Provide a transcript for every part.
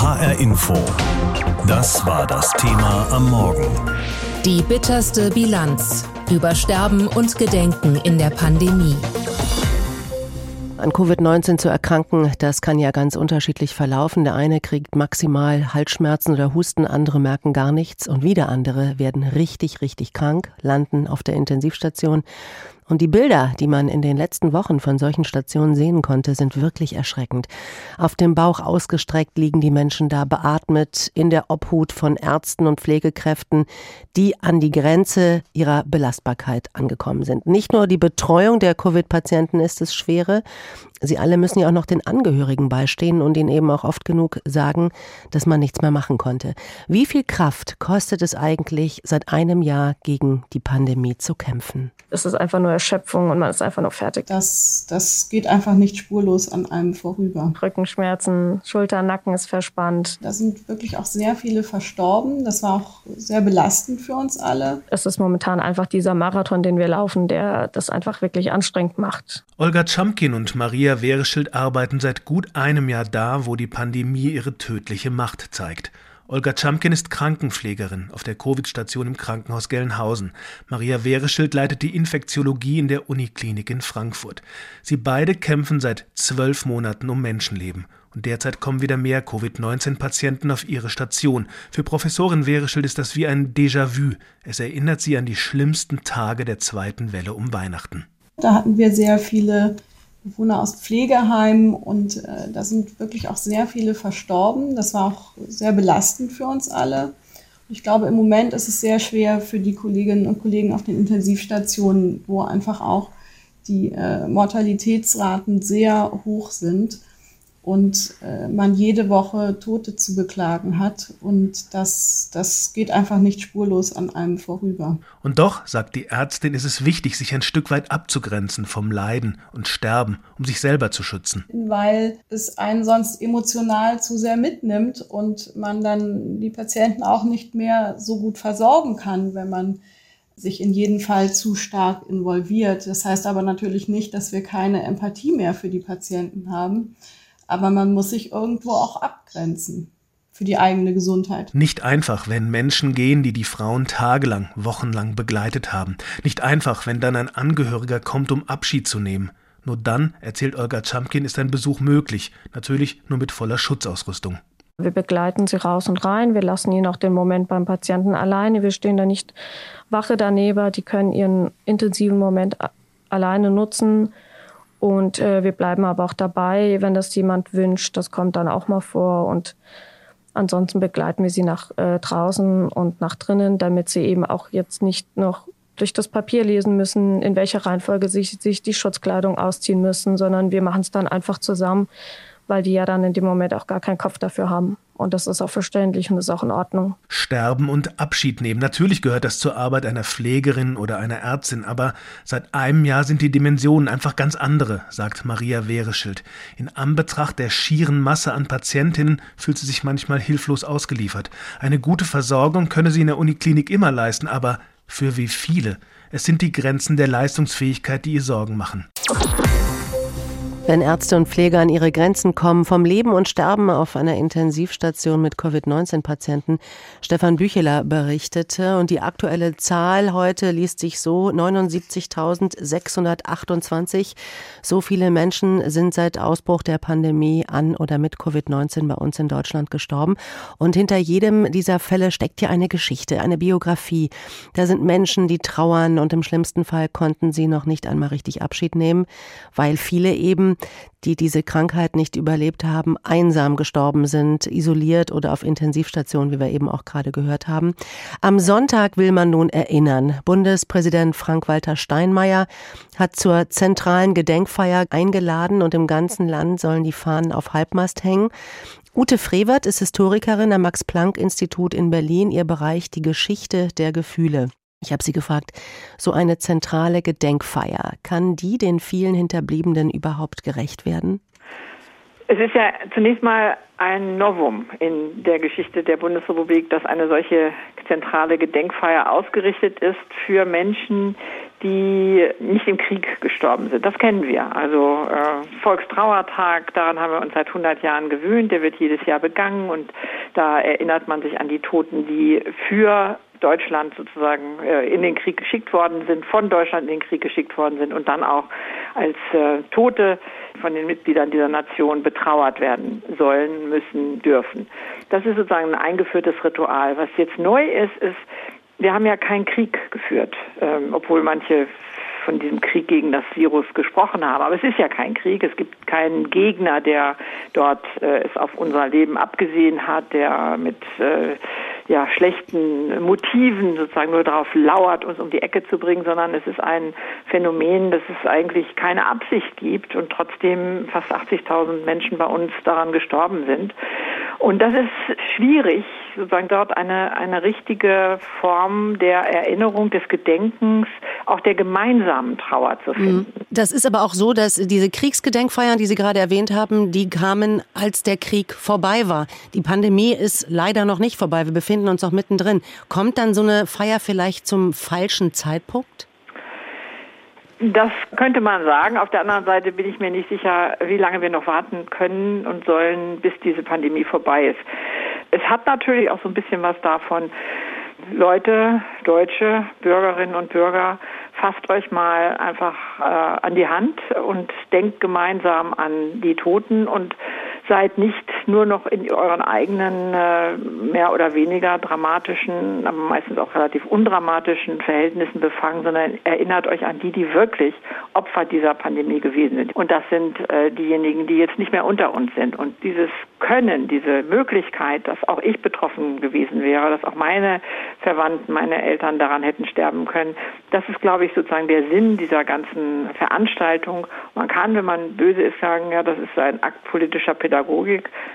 HR Info. Das war das Thema am Morgen. Die bitterste Bilanz über Sterben und Gedenken in der Pandemie. An Covid-19 zu erkranken, das kann ja ganz unterschiedlich verlaufen. Der eine kriegt maximal Halsschmerzen oder Husten, andere merken gar nichts und wieder andere werden richtig, richtig krank, landen auf der Intensivstation. Und die Bilder, die man in den letzten Wochen von solchen Stationen sehen konnte, sind wirklich erschreckend. Auf dem Bauch ausgestreckt liegen die Menschen da beatmet in der Obhut von Ärzten und Pflegekräften, die an die Grenze ihrer Belastbarkeit angekommen sind. Nicht nur die Betreuung der Covid-Patienten ist es schwere, Sie alle müssen ja auch noch den Angehörigen beistehen und ihnen eben auch oft genug sagen, dass man nichts mehr machen konnte. Wie viel Kraft kostet es eigentlich, seit einem Jahr gegen die Pandemie zu kämpfen? Es ist einfach nur Erschöpfung und man ist einfach nur fertig. Das, das geht einfach nicht spurlos an einem vorüber. Rückenschmerzen, Schulter, Nacken ist verspannt. Da sind wirklich auch sehr viele verstorben. Das war auch sehr belastend für uns alle. Es ist momentan einfach dieser Marathon, den wir laufen, der das einfach wirklich anstrengend macht. Olga Czamkin und Maria Wehreschild arbeiten seit gut einem Jahr da, wo die Pandemie ihre tödliche Macht zeigt. Olga Czamkin ist Krankenpflegerin auf der Covid-Station im Krankenhaus Gelnhausen. Maria Wehreschild leitet die Infektiologie in der Uniklinik in Frankfurt. Sie beide kämpfen seit zwölf Monaten um Menschenleben. Und derzeit kommen wieder mehr Covid-19-Patienten auf ihre Station. Für Professorin Wehreschild ist das wie ein Déjà-vu. Es erinnert sie an die schlimmsten Tage der zweiten Welle um Weihnachten. Da hatten wir sehr viele Bewohner aus Pflegeheimen und äh, da sind wirklich auch sehr viele verstorben. Das war auch sehr belastend für uns alle. Ich glaube, im Moment ist es sehr schwer für die Kolleginnen und Kollegen auf den Intensivstationen, wo einfach auch die äh, Mortalitätsraten sehr hoch sind und äh, man jede Woche Tote zu beklagen hat. Und das, das geht einfach nicht spurlos an einem vorüber. Und doch, sagt die Ärztin, ist es wichtig, sich ein Stück weit abzugrenzen vom Leiden und Sterben, um sich selber zu schützen. Weil es einen sonst emotional zu sehr mitnimmt und man dann die Patienten auch nicht mehr so gut versorgen kann, wenn man sich in jedem Fall zu stark involviert. Das heißt aber natürlich nicht, dass wir keine Empathie mehr für die Patienten haben. Aber man muss sich irgendwo auch abgrenzen für die eigene Gesundheit. Nicht einfach, wenn Menschen gehen, die die Frauen tagelang, wochenlang begleitet haben. Nicht einfach, wenn dann ein Angehöriger kommt, um Abschied zu nehmen. Nur dann, erzählt Olga Czamkin, ist ein Besuch möglich. Natürlich nur mit voller Schutzausrüstung. Wir begleiten sie raus und rein. Wir lassen ihn auch den Moment beim Patienten alleine. Wir stehen da nicht Wache daneben. Die können ihren intensiven Moment alleine nutzen. Und äh, wir bleiben aber auch dabei, wenn das jemand wünscht. Das kommt dann auch mal vor. Und ansonsten begleiten wir sie nach äh, draußen und nach drinnen, damit sie eben auch jetzt nicht noch durch das Papier lesen müssen, in welcher Reihenfolge sich, sich die Schutzkleidung ausziehen müssen, sondern wir machen es dann einfach zusammen, weil die ja dann in dem Moment auch gar keinen Kopf dafür haben. Und das ist auch verständlich und ist auch in Ordnung. Sterben und Abschied nehmen. Natürlich gehört das zur Arbeit einer Pflegerin oder einer Ärztin, aber seit einem Jahr sind die Dimensionen einfach ganz andere, sagt Maria Wehreschild. In Anbetracht der schieren Masse an Patientinnen fühlt sie sich manchmal hilflos ausgeliefert. Eine gute Versorgung könne sie in der Uniklinik immer leisten, aber für wie viele? Es sind die Grenzen der Leistungsfähigkeit, die ihr Sorgen machen. Wenn Ärzte und Pfleger an ihre Grenzen kommen, vom Leben und Sterben auf einer Intensivstation mit Covid-19-Patienten, Stefan Bücheler berichtete. Und die aktuelle Zahl heute liest sich so 79.628. So viele Menschen sind seit Ausbruch der Pandemie an oder mit Covid-19 bei uns in Deutschland gestorben. Und hinter jedem dieser Fälle steckt ja eine Geschichte, eine Biografie. Da sind Menschen, die trauern und im schlimmsten Fall konnten sie noch nicht einmal richtig Abschied nehmen, weil viele eben die diese Krankheit nicht überlebt haben, einsam gestorben sind, isoliert oder auf Intensivstationen, wie wir eben auch gerade gehört haben. Am Sonntag will man nun erinnern. Bundespräsident Frank-Walter Steinmeier hat zur zentralen Gedenkfeier eingeladen und im ganzen Land sollen die Fahnen auf Halbmast hängen. Ute Frevert ist Historikerin am Max-Planck-Institut in Berlin, ihr Bereich die Geschichte der Gefühle. Ich habe sie gefragt, so eine zentrale Gedenkfeier, kann die den vielen Hinterbliebenen überhaupt gerecht werden? Es ist ja zunächst mal ein Novum in der Geschichte der Bundesrepublik, dass eine solche zentrale Gedenkfeier ausgerichtet ist für Menschen, die nicht im Krieg gestorben sind. Das kennen wir. Also äh, Volkstrauertag, daran haben wir uns seit 100 Jahren gewöhnt. Der wird jedes Jahr begangen und da erinnert man sich an die Toten, die für Deutschland sozusagen äh, in den Krieg geschickt worden sind, von Deutschland in den Krieg geschickt worden sind und dann auch als äh, Tote von den Mitgliedern dieser Nation betrauert werden sollen, müssen, dürfen. Das ist sozusagen ein eingeführtes Ritual. Was jetzt neu ist, ist, wir haben ja keinen Krieg geführt, ähm, obwohl manche von diesem Krieg gegen das Virus gesprochen haben. Aber es ist ja kein Krieg. Es gibt keinen Gegner, der dort äh, es auf unser Leben abgesehen hat, der mit äh, ja, schlechten Motiven sozusagen nur darauf lauert, uns um die Ecke zu bringen, sondern es ist ein Phänomen, dass es eigentlich keine Absicht gibt und trotzdem fast 80.000 Menschen bei uns daran gestorben sind. Und das ist schwierig, sozusagen dort eine, eine richtige Form der Erinnerung, des Gedenkens, auch der gemeinsamen Trauer zu finden. Mhm. Das ist aber auch so, dass diese Kriegsgedenkfeiern, die Sie gerade erwähnt haben, die kamen, als der Krieg vorbei war. Die Pandemie ist leider noch nicht vorbei. Wir befinden uns noch mittendrin. Kommt dann so eine Feier vielleicht zum falschen Zeitpunkt? Das könnte man sagen. Auf der anderen Seite bin ich mir nicht sicher, wie lange wir noch warten können und sollen, bis diese Pandemie vorbei ist. Es hat natürlich auch so ein bisschen was davon, Leute, deutsche Bürgerinnen und Bürger, fasst euch mal einfach äh, an die Hand und denkt gemeinsam an die Toten und seid nicht nur noch in euren eigenen äh, mehr oder weniger dramatischen, aber meistens auch relativ undramatischen Verhältnissen befangen, sondern erinnert euch an die, die wirklich Opfer dieser Pandemie gewesen sind. Und das sind äh, diejenigen, die jetzt nicht mehr unter uns sind. Und dieses Können, diese Möglichkeit, dass auch ich betroffen gewesen wäre, dass auch meine Verwandten, meine Eltern daran hätten sterben können, das ist, glaube ich, sozusagen der Sinn dieser ganzen Veranstaltung. Man kann, wenn man böse ist, sagen, ja, das ist ein Akt politischer Pädagogik.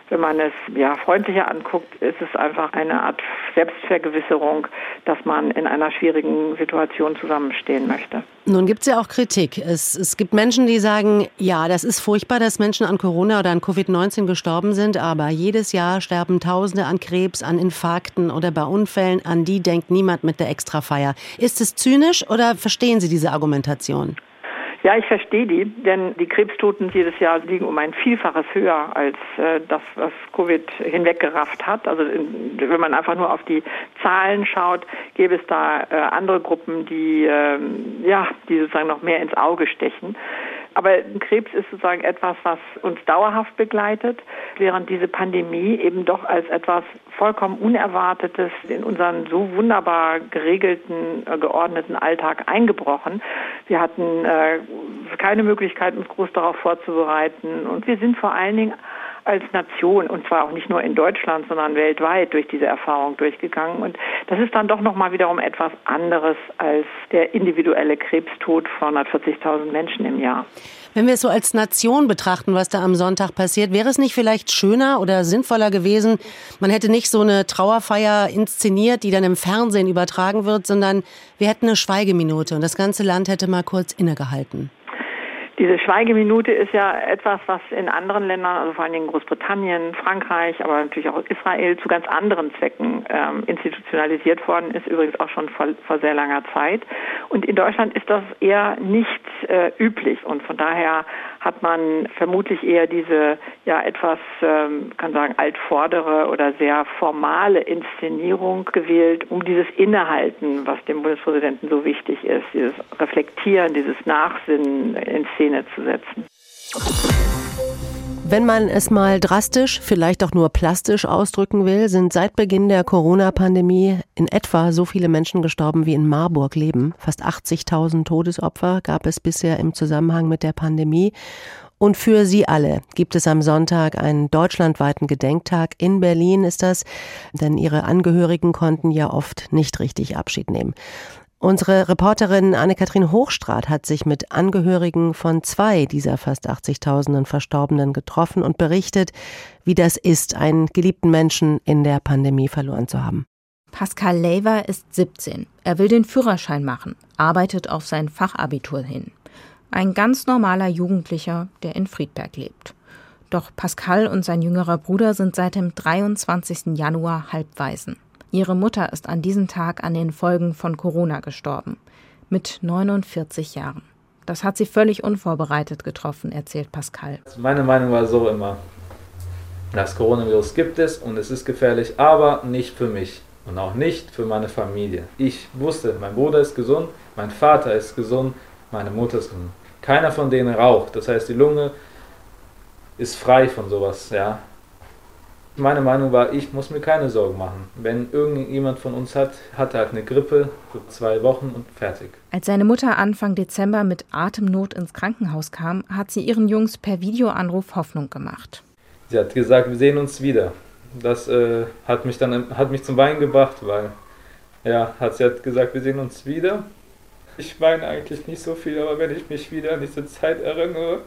Wenn man es ja freundlicher anguckt, ist es einfach eine Art Selbstvergewisserung, dass man in einer schwierigen Situation zusammenstehen möchte. Nun gibt es ja auch Kritik. Es, es gibt Menschen, die sagen, ja, das ist furchtbar, dass Menschen an Corona oder an Covid-19 gestorben sind, aber jedes Jahr sterben Tausende an Krebs, an Infarkten oder bei Unfällen. An die denkt niemand mit der Extrafeier. Ist es zynisch oder verstehen Sie diese Argumentation? Ja, ich verstehe die, denn die Krebstoten jedes Jahr liegen um ein Vielfaches höher als äh, das, was Covid hinweggerafft hat. Also in, wenn man einfach nur auf die Zahlen schaut, gäbe es da äh, andere Gruppen, die äh, ja, die sozusagen noch mehr ins Auge stechen. Aber Krebs ist sozusagen etwas, was uns dauerhaft begleitet, während diese Pandemie eben doch als etwas vollkommen Unerwartetes in unseren so wunderbar geregelten, äh, geordneten Alltag eingebrochen. Wir hatten äh, keine Möglichkeit, uns groß darauf vorzubereiten. Und wir sind vor allen Dingen als Nation und zwar auch nicht nur in Deutschland, sondern weltweit durch diese Erfahrung durchgegangen. Und das ist dann doch nochmal wiederum etwas anderes als der individuelle Krebstod von 140.000 Menschen im Jahr. Wenn wir es so als Nation betrachten, was da am Sonntag passiert, wäre es nicht vielleicht schöner oder sinnvoller gewesen, man hätte nicht so eine Trauerfeier inszeniert, die dann im Fernsehen übertragen wird, sondern wir hätten eine Schweigeminute und das ganze Land hätte mal kurz innegehalten. Diese Schweigeminute ist ja etwas, was in anderen Ländern, also vor allen Dingen Großbritannien, Frankreich, aber natürlich auch Israel zu ganz anderen Zwecken ähm, institutionalisiert worden ist, übrigens auch schon vor, vor, sehr langer Zeit. Und in Deutschland ist das eher nicht äh, üblich und von daher hat man vermutlich eher diese ja etwas, ähm, kann sagen, altvordere oder sehr formale Inszenierung gewählt, um dieses Innehalten, was dem Bundespräsidenten so wichtig ist, dieses Reflektieren, dieses Nachsinnen in Szene zu setzen. Wenn man es mal drastisch, vielleicht auch nur plastisch ausdrücken will, sind seit Beginn der Corona-Pandemie in etwa so viele Menschen gestorben wie in Marburg leben. Fast 80.000 Todesopfer gab es bisher im Zusammenhang mit der Pandemie. Und für sie alle gibt es am Sonntag einen deutschlandweiten Gedenktag. In Berlin ist das, denn ihre Angehörigen konnten ja oft nicht richtig Abschied nehmen. Unsere Reporterin Anne-Kathrin Hochstrat hat sich mit Angehörigen von zwei dieser fast 80.000 Verstorbenen getroffen und berichtet, wie das ist, einen geliebten Menschen in der Pandemie verloren zu haben. Pascal Lever ist 17. Er will den Führerschein machen, arbeitet auf sein Fachabitur hin. Ein ganz normaler Jugendlicher, der in Friedberg lebt. Doch Pascal und sein jüngerer Bruder sind seit dem 23. Januar Halbwaisen. Ihre Mutter ist an diesem Tag an den Folgen von Corona gestorben. mit 49 Jahren. Das hat sie völlig unvorbereitet getroffen, erzählt Pascal. Meine Meinung war so immer, das Coronavirus gibt es und es ist gefährlich, aber nicht für mich und auch nicht für meine Familie. Ich wusste, mein Bruder ist gesund, mein Vater ist gesund, meine Mutter ist gesund. Keiner von denen raucht, das heißt, die Lunge ist frei von sowas, ja. Meine Meinung war, ich muss mir keine Sorgen machen. Wenn irgendjemand von uns hat, hat er halt eine Grippe für zwei Wochen und fertig. Als seine Mutter Anfang Dezember mit Atemnot ins Krankenhaus kam, hat sie ihren Jungs per Videoanruf Hoffnung gemacht. Sie hat gesagt, wir sehen uns wieder. Das äh, hat mich dann hat mich zum Weinen gebracht, weil ja, hat sie hat gesagt, wir sehen uns wieder. Ich weine eigentlich nicht so viel, aber wenn ich mich wieder an diese Zeit erinnere,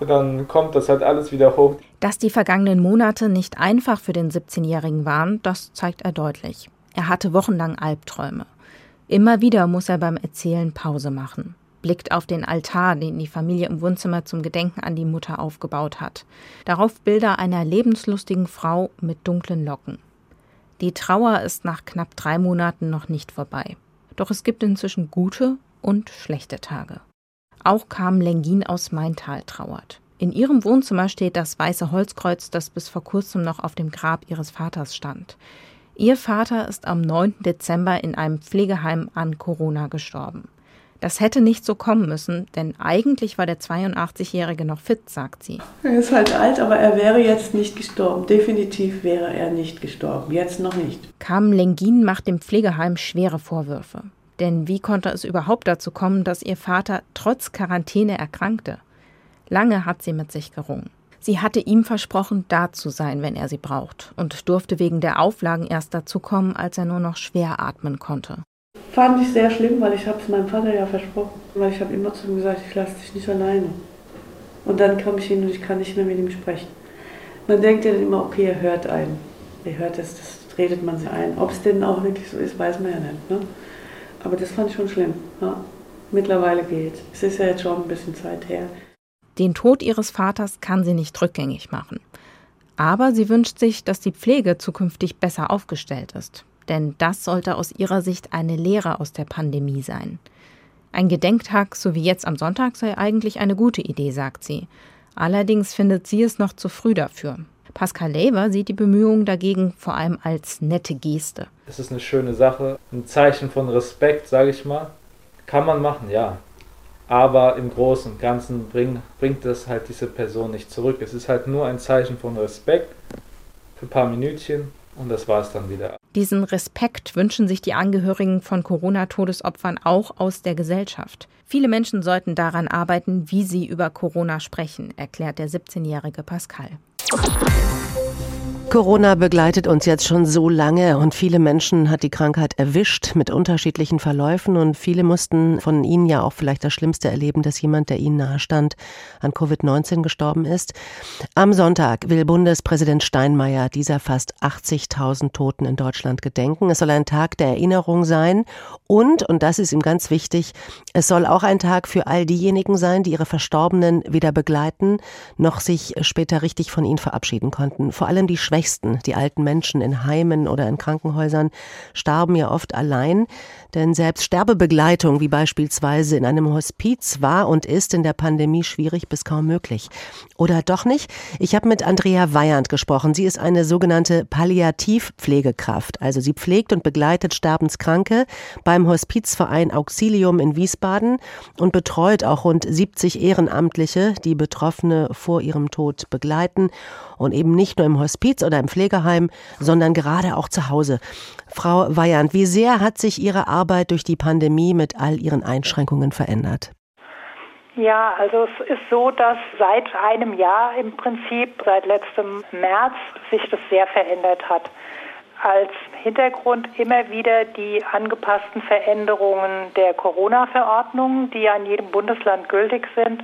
dann kommt das halt alles wieder hoch. Dass die vergangenen Monate nicht einfach für den 17-Jährigen waren, das zeigt er deutlich. Er hatte wochenlang Albträume. Immer wieder muss er beim Erzählen Pause machen, blickt auf den Altar, den die Familie im Wohnzimmer zum Gedenken an die Mutter aufgebaut hat. Darauf Bilder einer lebenslustigen Frau mit dunklen Locken. Die Trauer ist nach knapp drei Monaten noch nicht vorbei. Doch es gibt inzwischen gute und schlechte Tage. Auch Carmen Lengin aus Maintal trauert. In ihrem Wohnzimmer steht das weiße Holzkreuz, das bis vor kurzem noch auf dem Grab ihres Vaters stand. Ihr Vater ist am 9. Dezember in einem Pflegeheim an Corona gestorben. Das hätte nicht so kommen müssen, denn eigentlich war der 82-Jährige noch fit, sagt sie. Er ist halt alt, aber er wäre jetzt nicht gestorben. Definitiv wäre er nicht gestorben. Jetzt noch nicht. Carmen Lengin macht dem Pflegeheim schwere Vorwürfe. Denn wie konnte es überhaupt dazu kommen, dass ihr Vater trotz Quarantäne erkrankte? Lange hat sie mit sich gerungen. Sie hatte ihm versprochen, da zu sein, wenn er sie braucht, und durfte wegen der Auflagen erst dazu kommen, als er nur noch schwer atmen konnte. Fand ich sehr schlimm, weil ich habe es meinem Vater ja versprochen. Weil ich habe immer zu ihm gesagt, ich lasse dich nicht alleine. Und dann komme ich hin und ich kann nicht mehr mit ihm sprechen. Man denkt ja dann immer, okay, er hört einen. Er hört es, das redet man sich ein. Ob es denn auch wirklich so ist, weiß man ja nicht. Ne? Aber das fand ich schon schlimm. Ja. Mittlerweile geht es. ist ja jetzt schon ein bisschen Zeit her. Den Tod ihres Vaters kann sie nicht rückgängig machen. Aber sie wünscht sich, dass die Pflege zukünftig besser aufgestellt ist. Denn das sollte aus ihrer Sicht eine Lehre aus der Pandemie sein. Ein Gedenktag, so wie jetzt am Sonntag, sei eigentlich eine gute Idee, sagt sie. Allerdings findet sie es noch zu früh dafür. Pascal Lever sieht die Bemühungen dagegen vor allem als nette Geste. Es ist eine schöne Sache, ein Zeichen von Respekt, sage ich mal. Kann man machen, ja. Aber im Großen und Ganzen bring, bringt das halt diese Person nicht zurück. Es ist halt nur ein Zeichen von Respekt für ein paar Minütchen und das war es dann wieder. Diesen Respekt wünschen sich die Angehörigen von Corona-Todesopfern auch aus der Gesellschaft. Viele Menschen sollten daran arbeiten, wie sie über Corona sprechen, erklärt der 17-jährige Pascal. Corona begleitet uns jetzt schon so lange und viele Menschen hat die Krankheit erwischt mit unterschiedlichen Verläufen und viele mussten von ihnen ja auch vielleicht das Schlimmste erleben, dass jemand, der ihnen nahestand, an Covid-19 gestorben ist. Am Sonntag will Bundespräsident Steinmeier dieser fast 80.000 Toten in Deutschland gedenken. Es soll ein Tag der Erinnerung sein und, und das ist ihm ganz wichtig, es soll auch ein Tag für all diejenigen sein, die ihre Verstorbenen weder begleiten noch sich später richtig von ihnen verabschieden konnten. Vor allem die Schwächsten Schwächsten, die alten Menschen in Heimen oder in Krankenhäusern, starben ja oft allein, denn selbst Sterbebegleitung, wie beispielsweise in einem Hospiz, war und ist in der Pandemie schwierig bis kaum möglich. Oder doch nicht? Ich habe mit Andrea Weyand gesprochen. Sie ist eine sogenannte Palliativpflegekraft. Also sie pflegt und begleitet Sterbenskranke beim Hospizverein Auxilium in Wiesbaden und betreut auch rund 70 Ehrenamtliche, die Betroffene vor ihrem Tod begleiten und eben nicht nur im Hospiz oder im Pflegeheim, sondern gerade auch zu Hause. Frau Weyand, wie sehr hat sich Ihre Arbeit durch die Pandemie mit all ihren Einschränkungen verändert? Ja, also es ist so, dass seit einem Jahr im Prinzip, seit letztem März, sich das sehr verändert hat. Als Hintergrund immer wieder die angepassten Veränderungen der Corona-Verordnungen, die ja in jedem Bundesland gültig sind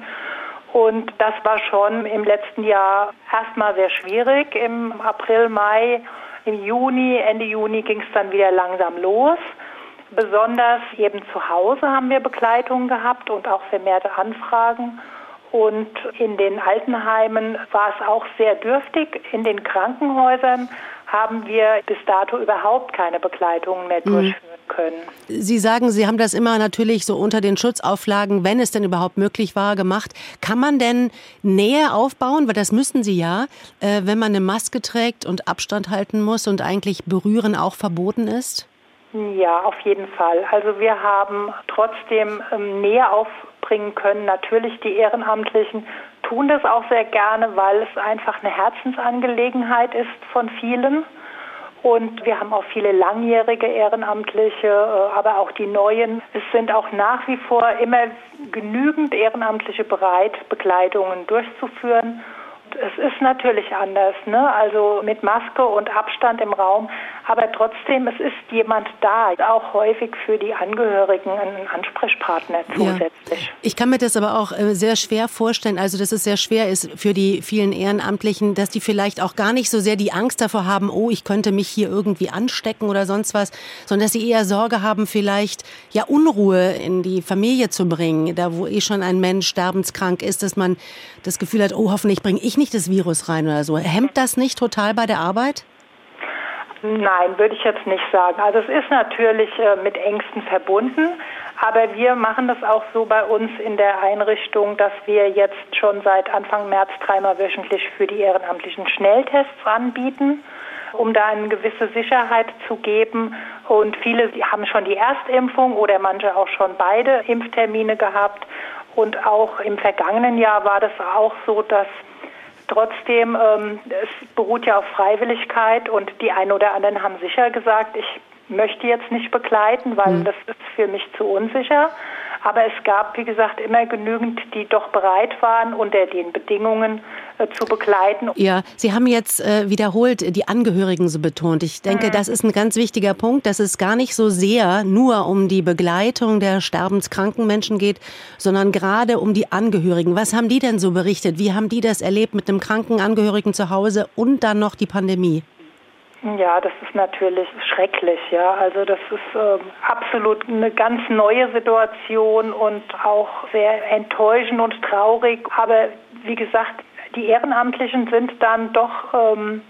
und das war schon im letzten Jahr erstmal sehr schwierig. Im April, Mai, im Juni, Ende Juni ging es dann wieder langsam los. Besonders eben zu Hause haben wir Begleitungen gehabt und auch vermehrte Anfragen. Und in den Altenheimen war es auch sehr dürftig. In den Krankenhäusern haben wir bis dato überhaupt keine Begleitungen mehr mhm. Können. Sie sagen, Sie haben das immer natürlich so unter den Schutzauflagen, wenn es denn überhaupt möglich war, gemacht. Kann man denn Nähe aufbauen? Weil das müssen Sie ja, äh, wenn man eine Maske trägt und Abstand halten muss und eigentlich berühren auch verboten ist? Ja, auf jeden Fall. Also wir haben trotzdem ähm, Nähe aufbringen können. Natürlich die Ehrenamtlichen tun das auch sehr gerne, weil es einfach eine Herzensangelegenheit ist von vielen. Und wir haben auch viele langjährige Ehrenamtliche, äh, aber auch die neuen. Es sind auch nach wie vor immer genügend Ehrenamtliche bereit, Begleitungen durchzuführen es ist natürlich anders, ne? also mit Maske und Abstand im Raum, aber trotzdem, es ist jemand da, auch häufig für die Angehörigen ein Ansprechpartner zusätzlich. Ja. Ich kann mir das aber auch äh, sehr schwer vorstellen, also dass es sehr schwer ist für die vielen Ehrenamtlichen, dass die vielleicht auch gar nicht so sehr die Angst davor haben, oh, ich könnte mich hier irgendwie anstecken oder sonst was, sondern dass sie eher Sorge haben, vielleicht ja Unruhe in die Familie zu bringen, da wo eh schon ein Mensch sterbenskrank ist, dass man das Gefühl hat, oh, hoffentlich bringe ich nicht das Virus rein oder so. Hemmt das nicht total bei der Arbeit? Nein, würde ich jetzt nicht sagen. Also es ist natürlich äh, mit Ängsten verbunden, aber wir machen das auch so bei uns in der Einrichtung, dass wir jetzt schon seit Anfang März dreimal wöchentlich für die Ehrenamtlichen Schnelltests anbieten, um da eine gewisse Sicherheit zu geben. Und viele haben schon die Erstimpfung oder manche auch schon beide Impftermine gehabt. Und auch im vergangenen Jahr war das auch so, dass trotzdem, ähm, es beruht ja auf Freiwilligkeit und die einen oder anderen haben sicher gesagt, ich möchte jetzt nicht begleiten, weil mhm. das ist für mich zu unsicher. Aber es gab, wie gesagt, immer genügend, die doch bereit waren, unter den Bedingungen äh, zu begleiten. Ja, Sie haben jetzt äh, wiederholt die Angehörigen so betont. Ich denke, mhm. das ist ein ganz wichtiger Punkt, dass es gar nicht so sehr nur um die Begleitung der sterbenskranken Menschen geht, sondern gerade um die Angehörigen. Was haben die denn so berichtet? Wie haben die das erlebt mit einem kranken Angehörigen zu Hause und dann noch die Pandemie? Ja, das ist natürlich schrecklich, ja. Also das ist äh, absolut eine ganz neue Situation und auch sehr enttäuschend und traurig. Aber wie gesagt, die Ehrenamtlichen sind dann doch ähm,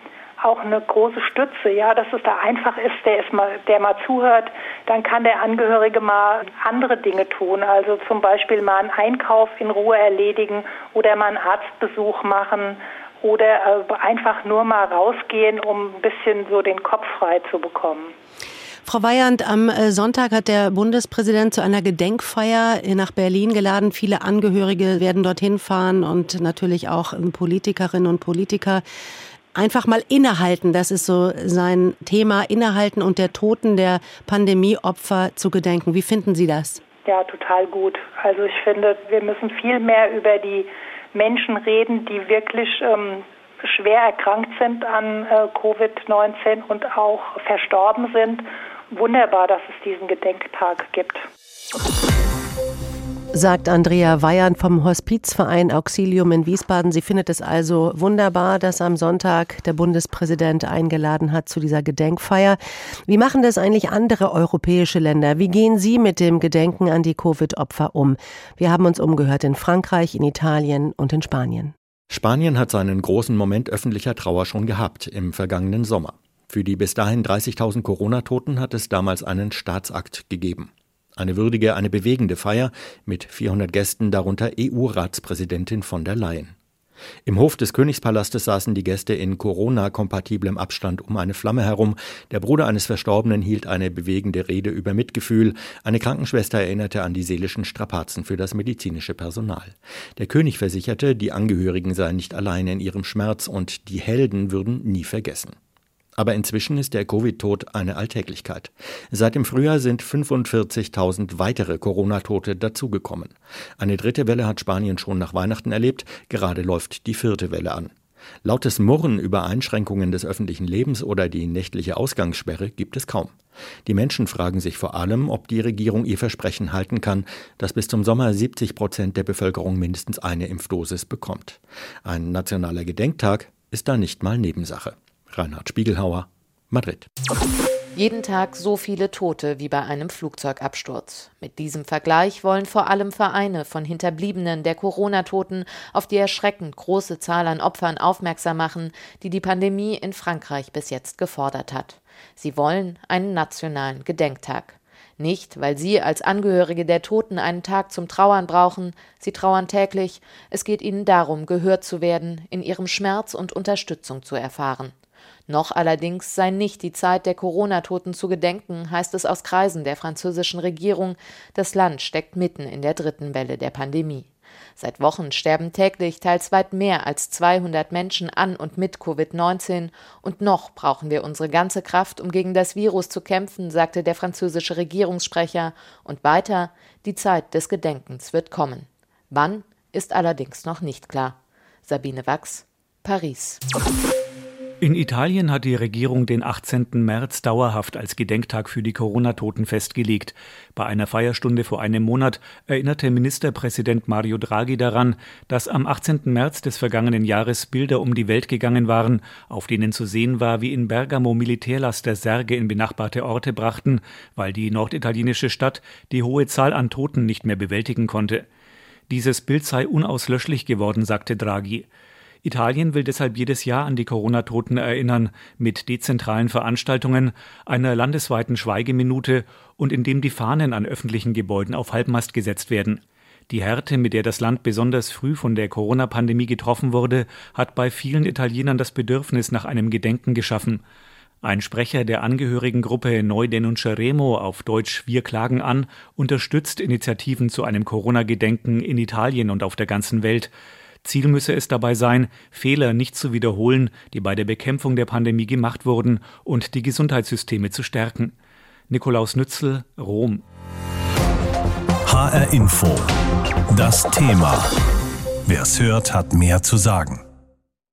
auch eine große Stütze, ja, dass es da einfach ist, der ist mal, der mal zuhört, dann kann der Angehörige mal andere Dinge tun, also zum Beispiel mal einen Einkauf in Ruhe erledigen oder mal einen Arztbesuch machen oder äh, einfach nur mal rausgehen, um ein bisschen so den Kopf frei zu bekommen. Frau Weyand, am äh, Sonntag hat der Bundespräsident zu einer Gedenkfeier nach Berlin geladen. Viele Angehörige werden dorthin fahren und natürlich auch ähm, Politikerinnen und Politiker. Einfach mal innehalten, das ist so sein Thema, innehalten und der Toten der Pandemieopfer zu gedenken. Wie finden Sie das? Ja, total gut. Also ich finde, wir müssen viel mehr über die Menschen reden, die wirklich ähm, schwer erkrankt sind an äh, Covid-19 und auch verstorben sind. Wunderbar, dass es diesen Gedenktag gibt. Sagt Andrea Weyand vom Hospizverein Auxilium in Wiesbaden. Sie findet es also wunderbar, dass am Sonntag der Bundespräsident eingeladen hat zu dieser Gedenkfeier. Wie machen das eigentlich andere europäische Länder? Wie gehen Sie mit dem Gedenken an die Covid-Opfer um? Wir haben uns umgehört in Frankreich, in Italien und in Spanien. Spanien hat seinen großen Moment öffentlicher Trauer schon gehabt im vergangenen Sommer. Für die bis dahin 30.000 Corona-Toten hat es damals einen Staatsakt gegeben. Eine würdige, eine bewegende Feier mit 400 Gästen, darunter EU-Ratspräsidentin von der Leyen. Im Hof des Königspalastes saßen die Gäste in Corona-kompatiblem Abstand um eine Flamme herum. Der Bruder eines Verstorbenen hielt eine bewegende Rede über Mitgefühl. Eine Krankenschwester erinnerte an die seelischen Strapazen für das medizinische Personal. Der König versicherte, die Angehörigen seien nicht alleine in ihrem Schmerz und die Helden würden nie vergessen. Aber inzwischen ist der Covid-Tod eine Alltäglichkeit. Seit dem Frühjahr sind 45.000 weitere Corona-Tote dazugekommen. Eine dritte Welle hat Spanien schon nach Weihnachten erlebt, gerade läuft die vierte Welle an. Lautes Murren über Einschränkungen des öffentlichen Lebens oder die nächtliche Ausgangssperre gibt es kaum. Die Menschen fragen sich vor allem, ob die Regierung ihr Versprechen halten kann, dass bis zum Sommer 70 Prozent der Bevölkerung mindestens eine Impfdosis bekommt. Ein nationaler Gedenktag ist da nicht mal Nebensache. Reinhard Spiegelhauer, Madrid. Jeden Tag so viele Tote wie bei einem Flugzeugabsturz. Mit diesem Vergleich wollen vor allem Vereine von Hinterbliebenen der Corona-Toten auf die erschreckend große Zahl an Opfern aufmerksam machen, die die Pandemie in Frankreich bis jetzt gefordert hat. Sie wollen einen nationalen Gedenktag. Nicht, weil sie als Angehörige der Toten einen Tag zum Trauern brauchen, sie trauern täglich, es geht ihnen darum, gehört zu werden, in ihrem Schmerz und Unterstützung zu erfahren. Noch allerdings sei nicht die Zeit der Corona-Toten zu gedenken, heißt es aus Kreisen der französischen Regierung, das Land steckt mitten in der dritten Welle der Pandemie. Seit Wochen sterben täglich teils weit mehr als 200 Menschen an und mit Covid-19 und noch brauchen wir unsere ganze Kraft, um gegen das Virus zu kämpfen, sagte der französische Regierungssprecher und weiter, die Zeit des Gedenkens wird kommen. Wann ist allerdings noch nicht klar. Sabine Wachs, Paris. In Italien hat die Regierung den 18. März dauerhaft als Gedenktag für die Corona-Toten festgelegt. Bei einer Feierstunde vor einem Monat erinnerte Ministerpräsident Mario Draghi daran, dass am 18. März des vergangenen Jahres Bilder um die Welt gegangen waren, auf denen zu sehen war, wie in Bergamo Militärlaster Särge in benachbarte Orte brachten, weil die norditalienische Stadt die hohe Zahl an Toten nicht mehr bewältigen konnte. Dieses Bild sei unauslöschlich geworden, sagte Draghi. Italien will deshalb jedes Jahr an die Corona-Toten erinnern, mit dezentralen Veranstaltungen, einer landesweiten Schweigeminute und indem die Fahnen an öffentlichen Gebäuden auf Halbmast gesetzt werden. Die Härte, mit der das Land besonders früh von der Corona-Pandemie getroffen wurde, hat bei vielen Italienern das Bedürfnis nach einem Gedenken geschaffen. Ein Sprecher der Angehörigengruppe Neu Denunceremo auf Deutsch Wir klagen an unterstützt Initiativen zu einem Corona-Gedenken in Italien und auf der ganzen Welt. Ziel müsse es dabei sein, Fehler nicht zu wiederholen, die bei der Bekämpfung der Pandemie gemacht wurden, und die Gesundheitssysteme zu stärken. Nikolaus Nützel, Rom. HR Info. Das Thema. Wer es hört, hat mehr zu sagen.